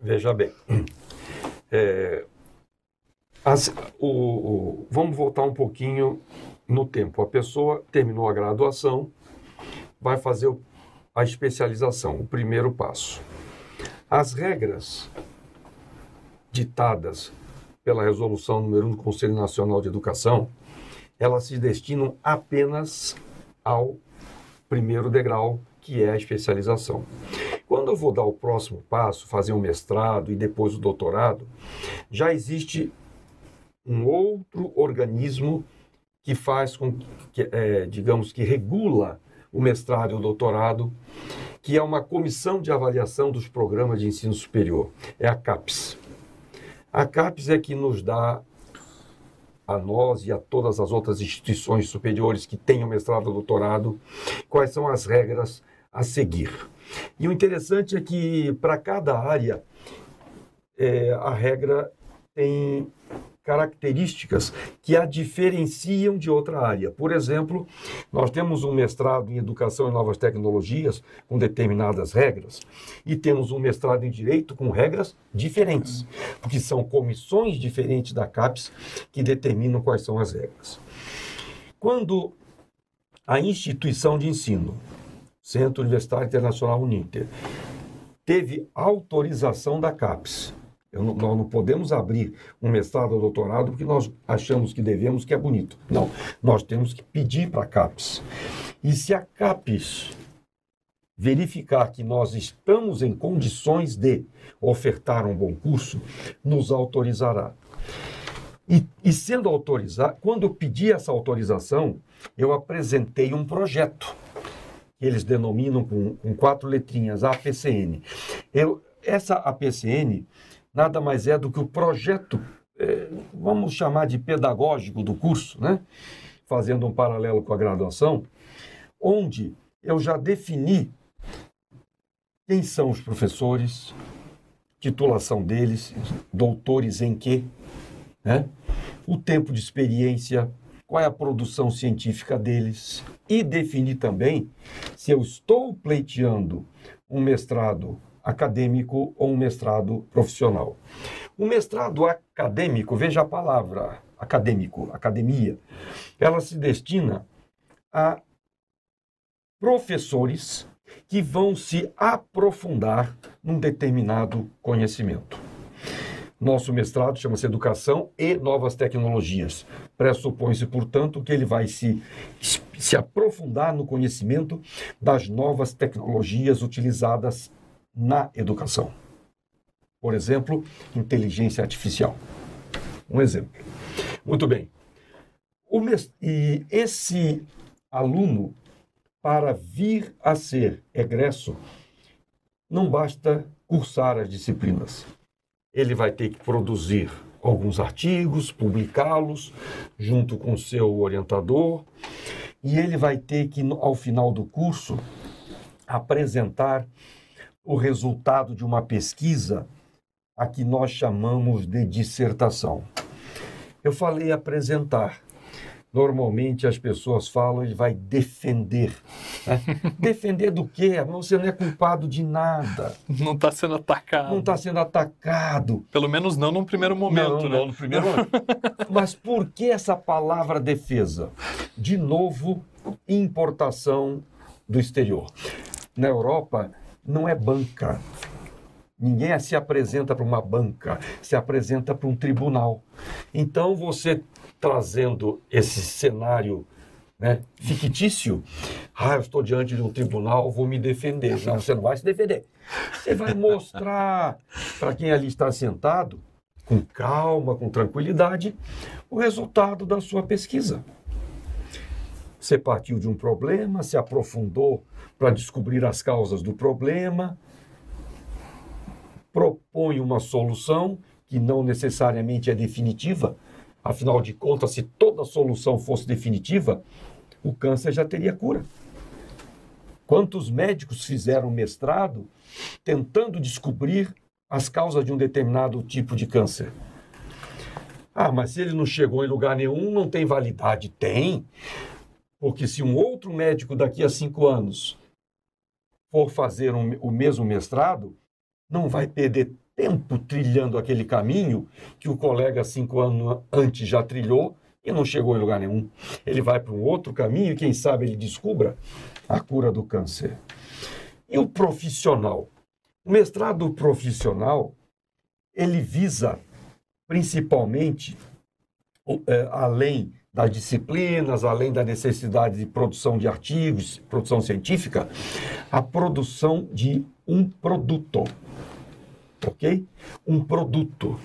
Veja bem, é, as, o, o, vamos voltar um pouquinho no tempo. A pessoa terminou a graduação, vai fazer a especialização, o primeiro passo. As regras ditadas pela resolução número 1 do Conselho Nacional de Educação, elas se destinam apenas ao primeiro degrau, que é a especialização. Quando eu vou dar o próximo passo, fazer um mestrado e depois o doutorado, já existe um outro organismo que faz com que, é, digamos que regula o mestrado e o doutorado, que é uma comissão de avaliação dos programas de ensino superior. É a CAPES. A CAPES é que nos dá a nós e a todas as outras instituições superiores que tenham mestrado ou doutorado quais são as regras a seguir. E o interessante é que para cada área é, a regra tem características que a diferenciam de outra área. Por exemplo, nós temos um mestrado em Educação e Novas Tecnologias com determinadas regras e temos um mestrado em Direito com regras diferentes, porque são comissões diferentes da CAPES que determinam quais são as regras. Quando a instituição de ensino, Centro Universitário Internacional Uninter, teve autorização da CAPES nós não podemos abrir um mestrado ou doutorado porque nós achamos que devemos, que é bonito. Não, nós temos que pedir para a CAPES. E se a CAPES verificar que nós estamos em condições de ofertar um bom curso, nos autorizará. E, e sendo autorizado, quando eu pedi essa autorização, eu apresentei um projeto eles denominam com, com quatro letrinhas, APCN. Eu, essa APCN nada mais é do que o projeto, é, vamos chamar de pedagógico do curso, né? fazendo um paralelo com a graduação, onde eu já defini quem são os professores, titulação deles, doutores em quê, né? o tempo de experiência, qual é a produção científica deles e definir também se eu estou pleiteando um mestrado acadêmico ou um mestrado profissional. O mestrado acadêmico, veja a palavra acadêmico, academia, ela se destina a professores que vão se aprofundar num determinado conhecimento. Nosso mestrado chama-se Educação e Novas Tecnologias. Pressupõe-se, portanto, que ele vai se, se aprofundar no conhecimento das novas tecnologias utilizadas na educação. Por exemplo, inteligência artificial. Um exemplo. Muito bem. E esse aluno, para vir a ser egresso, não basta cursar as disciplinas. Ele vai ter que produzir alguns artigos, publicá-los junto com seu orientador, e ele vai ter que, ao final do curso, apresentar o resultado de uma pesquisa a que nós chamamos de dissertação. Eu falei apresentar. Normalmente as pessoas falam, ele vai defender. Né? defender do quê? Você não é culpado de nada. Não está sendo atacado. Não está sendo atacado. Pelo menos não no primeiro momento, não, né? Não, no primeiro momento. Mas por que essa palavra defesa? De novo, importação do exterior. Na Europa, não é banca. Ninguém se apresenta para uma banca, se apresenta para um tribunal. Então, você trazendo esse cenário né, fictício, ah, eu estou diante de um tribunal, vou me defender. Não, você não vai se defender. Você vai mostrar para quem ali está sentado, com calma, com tranquilidade, o resultado da sua pesquisa. Você partiu de um problema, se aprofundou para descobrir as causas do problema, propõe uma solução que não necessariamente é definitiva. Afinal de contas, se toda solução fosse definitiva, o câncer já teria cura. Quantos médicos fizeram mestrado tentando descobrir as causas de um determinado tipo de câncer? Ah, mas se ele não chegou em lugar nenhum, não tem validade. Tem. Porque se um outro médico daqui a cinco anos for fazer um, o mesmo mestrado, não vai perder tempo trilhando aquele caminho que o colega cinco anos antes já trilhou e não chegou em lugar nenhum. Ele vai para um outro caminho e quem sabe ele descubra a cura do câncer. E o profissional? O mestrado profissional, ele visa principalmente, é, além das disciplinas, além da necessidade de produção de artigos, produção científica, a produção de um produto. Ok? Um produto.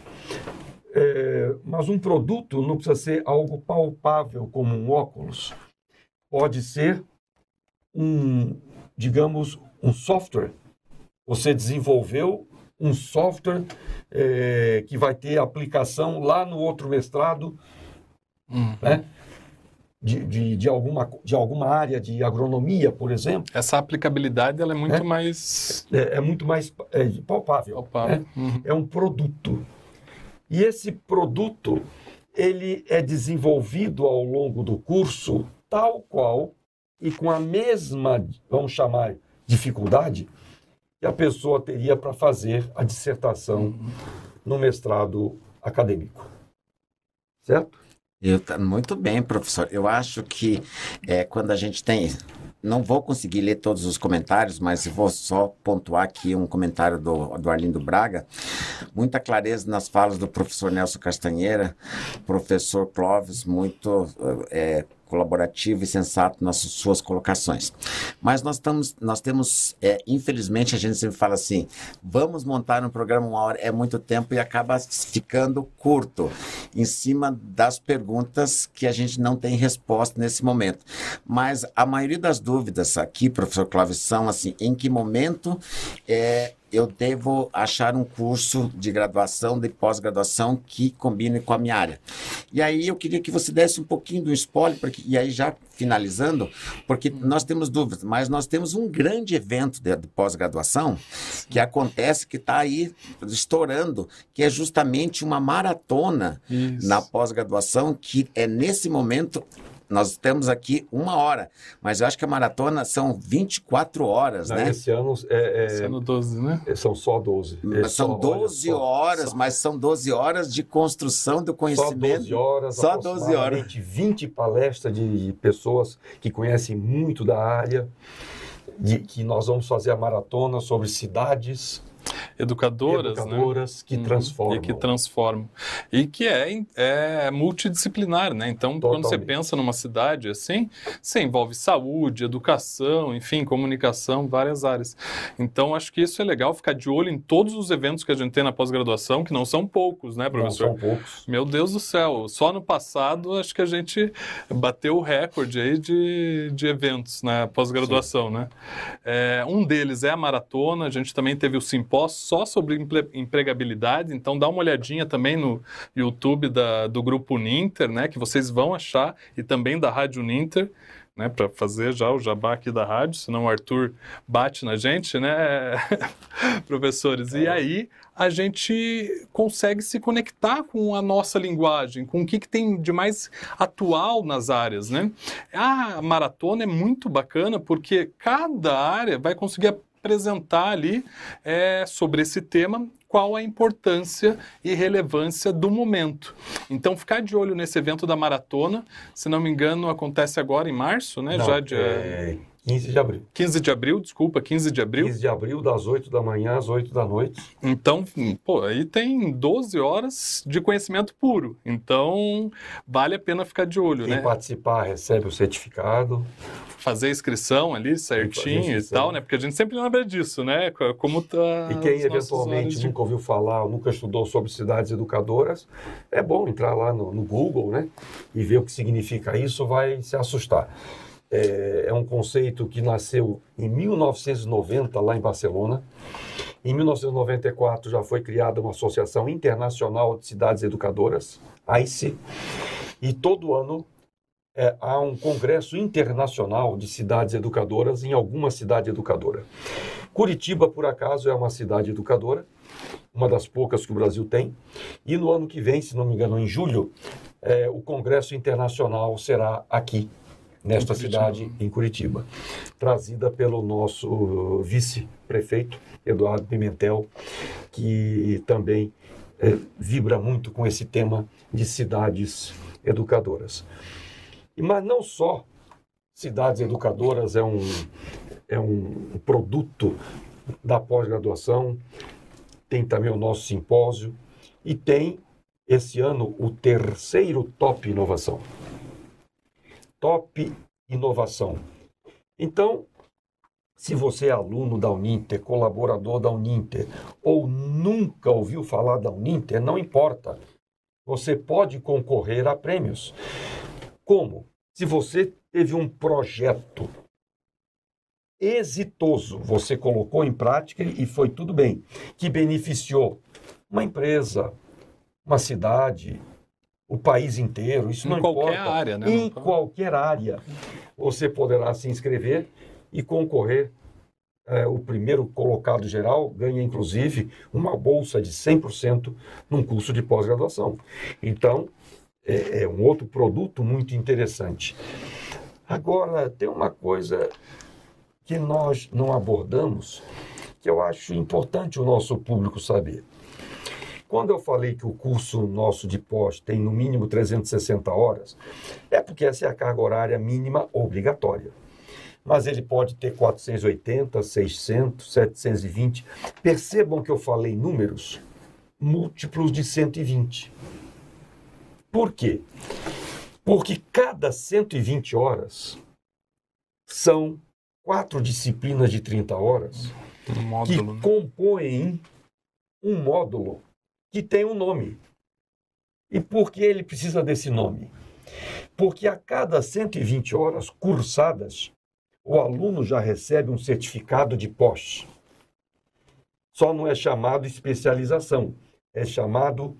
É, mas um produto não precisa ser algo palpável como um óculos. Pode ser um, digamos, um software. Você desenvolveu um software é, que vai ter aplicação lá no outro mestrado, Hum. né? De, de, de, alguma, de alguma área de agronomia, por exemplo, Essa aplicabilidade ela é muito É. mais é, é muito mais é, palpável. palpável. né? Uhum. é um produto. E esse produto, ele é desenvolvido ao longo do curso tal qual e com a mesma, vamos chamar, dificuldade que a pessoa teria para fazer a dissertação no mestrado acadêmico. Certo? Eu, muito bem, professor. Eu acho que é, quando a gente tem. Não vou conseguir ler todos os comentários, mas vou só pontuar aqui um comentário do, do Arlindo Braga. Muita clareza nas falas do professor Nelson Castanheira, professor Clóvis, muito é, colaborativo e sensato nas suas colocações. Mas nós, estamos, nós temos, é, infelizmente, a gente sempre fala assim: vamos montar um programa uma hora, é muito tempo e acaba ficando curto em cima das perguntas que a gente não tem resposta nesse momento. Mas a maioria das dúvidas aqui, professor Clóvis, são assim: em que momento é, eu devo achar um curso de graduação, de pós-graduação que combine com a minha área? E aí eu queria que você desse um pouquinho do spoiler, porque, e aí já finalizando, porque nós temos dúvidas, mas nós temos um grande evento de, de pós-graduação que acontece, que está aí estourando, que é justamente uma maratona Isso. na pós-graduação, que é nesse momento. Nós temos aqui uma hora, mas eu acho que a maratona são 24 horas, né? Esse ano é- é- Esse ano 12, né? são só 12. É Mas são só, olha 12 só, horas, mas são 12 horas de construção do Só conhecimento. 12 horas, Só 12 horas. aproximadamente 20 palestras de pessoas que conhecem muito da área, de, que nós vamos fazer a maratona sobre cidades Educadoras, né? educadoras que Uhum. transformam. E que transformam. E que é, é multidisciplinar, né? Então, quando você Totalmente. pensa numa cidade assim, você envolve saúde, educação, enfim, comunicação, várias áreas. Então, acho que isso é legal, ficar de olho em todos os eventos que a gente tem na pós-graduação, que não são poucos, né, Não professor? são poucos. Meu Deus do céu, só no passado acho que a gente bateu o recorde aí de, de eventos na pós-graduação, né? É, um deles é a maratona, a gente também teve o simpósio só sobre empregabilidade, então dá uma olhadinha também no YouTube da- do Grupo Ninter, né? Que vocês vão achar, e também da Rádio Ninter. Né, para fazer já o jabá aqui da rádio, senão o Arthur bate na gente, né, professores? E aí a gente consegue se conectar com a nossa linguagem, com o que, que tem de mais atual nas áreas, né? A maratona é muito bacana porque cada área vai conseguir apresentar ali é, sobre esse tema qual a importância e relevância do momento. Então, ficar de olho nesse evento da maratona, se não me engano, acontece agora em março, né? Não, Já dia é 15 de abril. 15 de abril, desculpa, 15 de abril. 15 de abril, das 8 da manhã às 8 da noite. Então, pô, aí tem 12 horas de conhecimento puro. Então, vale a pena ficar de olho, Quem né? participar recebe o certificado. Fazer a inscrição ali certinho e tal, né? Porque a gente sempre lembra disso, né? Co- Como tá. E quem eventualmente nunca ouviu falar, ou nunca estudou sobre cidades educadoras, é bom entrar lá no, no Google, né? E ver o que significa isso, vai se assustar. É, é um conceito que nasceu em 1990, lá em Barcelona. Em 1994 já foi criada uma Associação Internacional de Cidades Educadoras, AICE, e todo ano é, há um congresso internacional de cidades educadoras em alguma cidade educadora. Curitiba, por acaso, é uma cidade educadora, uma das poucas que o Brasil tem. E no ano que vem, se não me engano, em julho, é, o Congresso Internacional será aqui, nesta Em cidade, em Curitiba, trazida pelo nosso vice-prefeito, Eduardo Pimentel, que também é, vibra muito com esse tema de cidades educadoras. Mas não só cidades educadoras é um, é um produto da pós-graduação, tem também o nosso simpósio e tem esse ano o terceiro Top Inovação. Top Inovação. Então, se você é aluno da Uninter, colaborador da Uninter, ou nunca ouviu falar da Uninter, não importa. Você pode concorrer a prêmios. Como? Se você teve um projeto exitoso, você colocou em prática e foi tudo bem, que beneficiou uma empresa, uma cidade, o país inteiro, isso em não qualquer importa. área, né? Em qualquer área, você poderá se inscrever e concorrer. É, o primeiro colocado geral ganha, inclusive, uma bolsa de 100% num curso de pós-graduação. Então, é, é um outro produto muito interessante. Agora, tem uma coisa que nós não abordamos, que eu acho importante o nosso público saber. Quando eu falei que o curso nosso de pós tem no mínimo 360 horas, é porque essa é a carga horária mínima obrigatória. Mas ele pode ter 480, 600, 720. Percebam que eu falei números múltiplos de 120. Por quê? Porque cada 120 horas são quatro disciplinas de 30 horas Um que né? compõem um módulo que tem um nome. E por que ele precisa desse nome? Porque a cada 120 horas cursadas, o aluno já recebe um certificado de pós. Só não é chamado especialização, é chamado,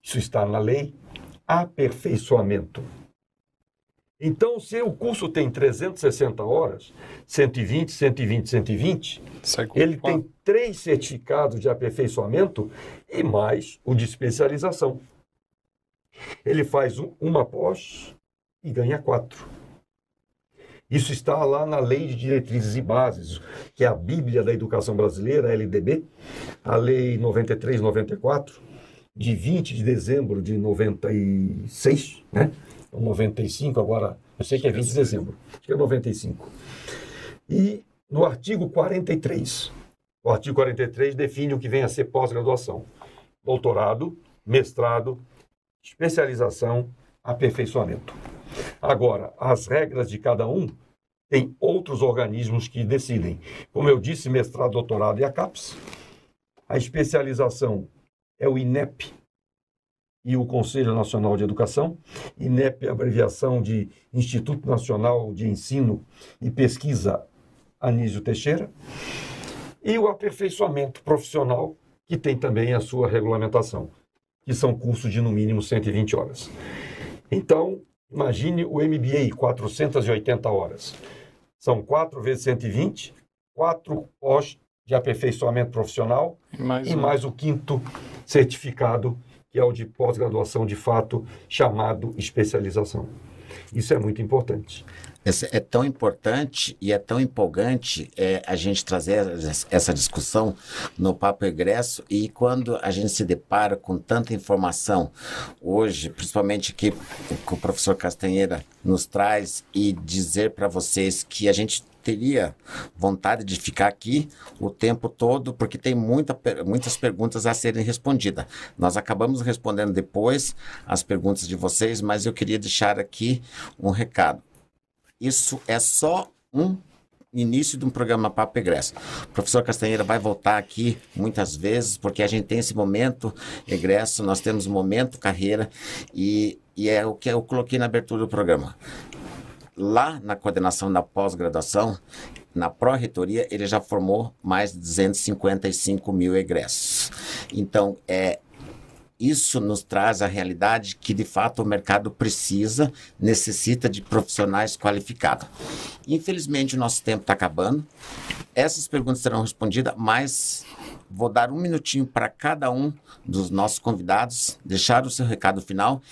isso está na lei, aperfeiçoamento. Então, se o curso tem 360 horas, 120, 120, 120, Sai com ele tem três certificados de aperfeiçoamento e mais o de especialização. Ele faz um- uma pós e ganha quatro. Isso está lá na Lei de Diretrizes e Bases, que é a Bíblia da Educação Brasileira, a LDB, a Lei 9394, de 20 de dezembro de 96, né? Ou 95, agora, eu sei que é 20 de dezembro, acho que é 95. E no artigo 43, o artigo 43 define o que vem a ser pós-graduação: doutorado, mestrado, especialização, aperfeiçoamento. Agora, as regras de cada um tem outros organismos que decidem. Como eu disse, mestrado, doutorado e a CAPES. A especialização é o INEP e o Conselho Nacional de Educação. INEP abreviação de Instituto Nacional de Ensino e Pesquisa Anísio Teixeira. E o aperfeiçoamento profissional, que tem também a sua regulamentação, que são cursos de no mínimo 120 horas. Então, imagine o MBA, 480 horas. São 4 vezes 120, 4 pós de aperfeiçoamento profissional Mais e um. mais o quinto certificado, que é o de pós-graduação de fato, chamado especialização. Isso é muito importante. É tão importante e é tão empolgante é, a gente trazer essa discussão no Papo Egresso e quando a gente se depara com tanta informação hoje, principalmente que o professor Castanheira nos traz e dizer para vocês que a gente teria vontade de ficar aqui o tempo todo, porque tem muita, muitas perguntas a serem respondidas. Nós acabamos respondendo depois as perguntas de vocês, mas eu queria deixar aqui um recado. Isso é só um início de um programa Papo Egresso. O professor Castanheira vai voltar aqui muitas vezes, porque a gente tem esse momento egresso, nós temos momento carreira, e, e é o que eu coloquei na abertura do programa. Lá na coordenação da pós-graduação, na pró-reitoria, ele já formou mais de 255 mil egressos. Então, é, isso nos traz a realidade que, de fato, o mercado precisa, necessita de profissionais qualificados. Infelizmente, o nosso tempo está acabando. Essas perguntas serão respondidas, mas vou dar um minutinho para cada um dos nossos convidados, deixar o seu recado final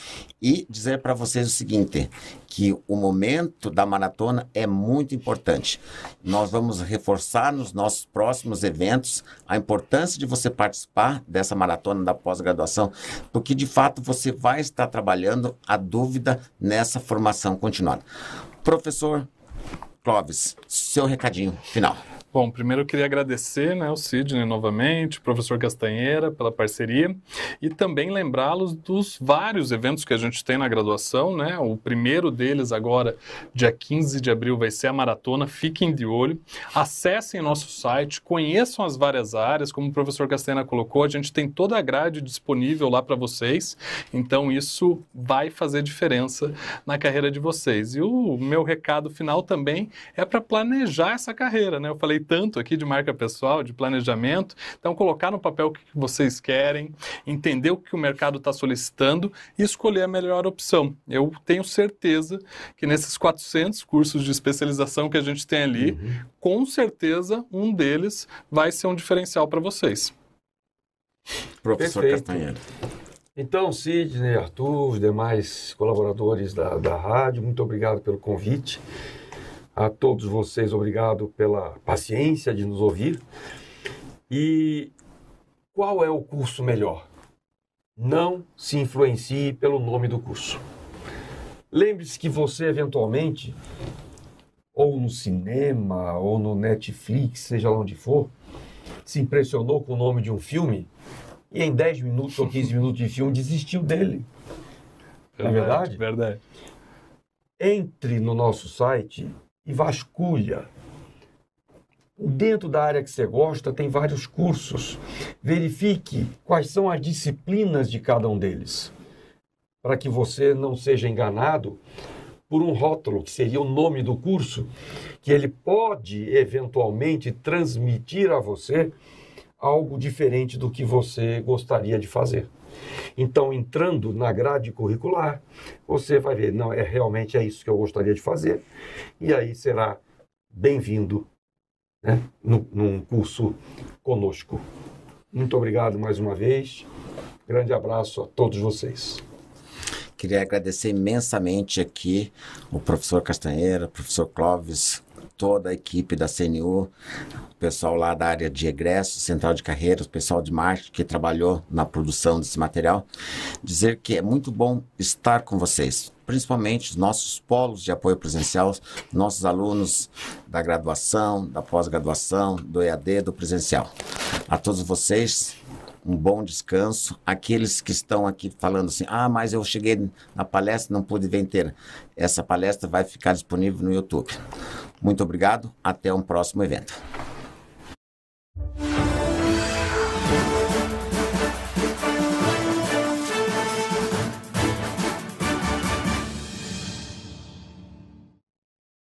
e dizer para vocês o seguinte, que o momento da maratona é muito importante. Nós vamos reforçar nos nossos próximos eventos a importância de você participar dessa maratona da pós-graduação, porque de fato você vai estar trabalhando a dúvida nessa formação continuada. Professor Clóvis, seu recadinho final. Bom, primeiro eu queria agradecer né, o Sidney novamente, o professor Castanheira, pela parceria e também lembrá-los dos vários eventos que a gente tem na graduação. Né? O primeiro deles agora, dia 15 de abril, vai ser a maratona. Fiquem de olho, acessem nosso site, conheçam as várias áreas. Como o professor Castanheira colocou, a gente tem toda a grade disponível lá para vocês, então isso vai fazer diferença na carreira de vocês. E o meu recado final também é para planejar essa carreira. Né? Eu falei tanto aqui de marca pessoal, de planejamento. Então, colocar no papel o que vocês querem, entender o que o mercado está solicitando e escolher a melhor opção. Eu tenho certeza que nesses 400 cursos de especialização que a gente tem ali, uhum. com certeza um deles vai ser um diferencial para vocês. Professor Perfeito. Castanheira. Então, Sidney, Arthur, os demais colaboradores da, da rádio, muito obrigado pelo convite. A todos vocês, obrigado pela paciência de nos ouvir. E qual é o curso melhor? Não se influencie pelo nome do curso. Lembre-se que você, eventualmente, ou no cinema, ou no Netflix, seja lá onde for, se impressionou com o nome de um filme e em 10 minutos ou 15 minutos de filme desistiu dele. Verdade, Não é verdade? Verdade. Entre no nosso site e vasculha. Dentro da área que você gosta, tem vários cursos. Verifique quais são as disciplinas de cada um deles, para que você não seja enganado por um rótulo, que seria o nome do curso, que ele pode eventualmente transmitir a você algo diferente do que você gostaria de fazer. Então, entrando na grade curricular, você vai ver, não, é realmente é isso que eu gostaria de fazer, e aí será bem-vindo né, num curso conosco. Muito obrigado mais uma vez. Grande abraço a todos vocês. Queria agradecer imensamente aqui o professor Castanheira, professor Clóvis, toda a equipe da CNU, o pessoal lá da área de egresso, central de carreiras, o pessoal de marketing que trabalhou na produção desse material, dizer que é muito bom estar com vocês, principalmente os nossos polos de apoio presencial, nossos alunos da graduação, da pós-graduação, do EAD, do presencial. A todos vocês, um bom descanso. Aqueles que estão aqui falando assim, ah, mas eu cheguei na palestra não pude ver inteira. Essa palestra vai ficar disponível no YouTube. Muito obrigado, até um próximo evento.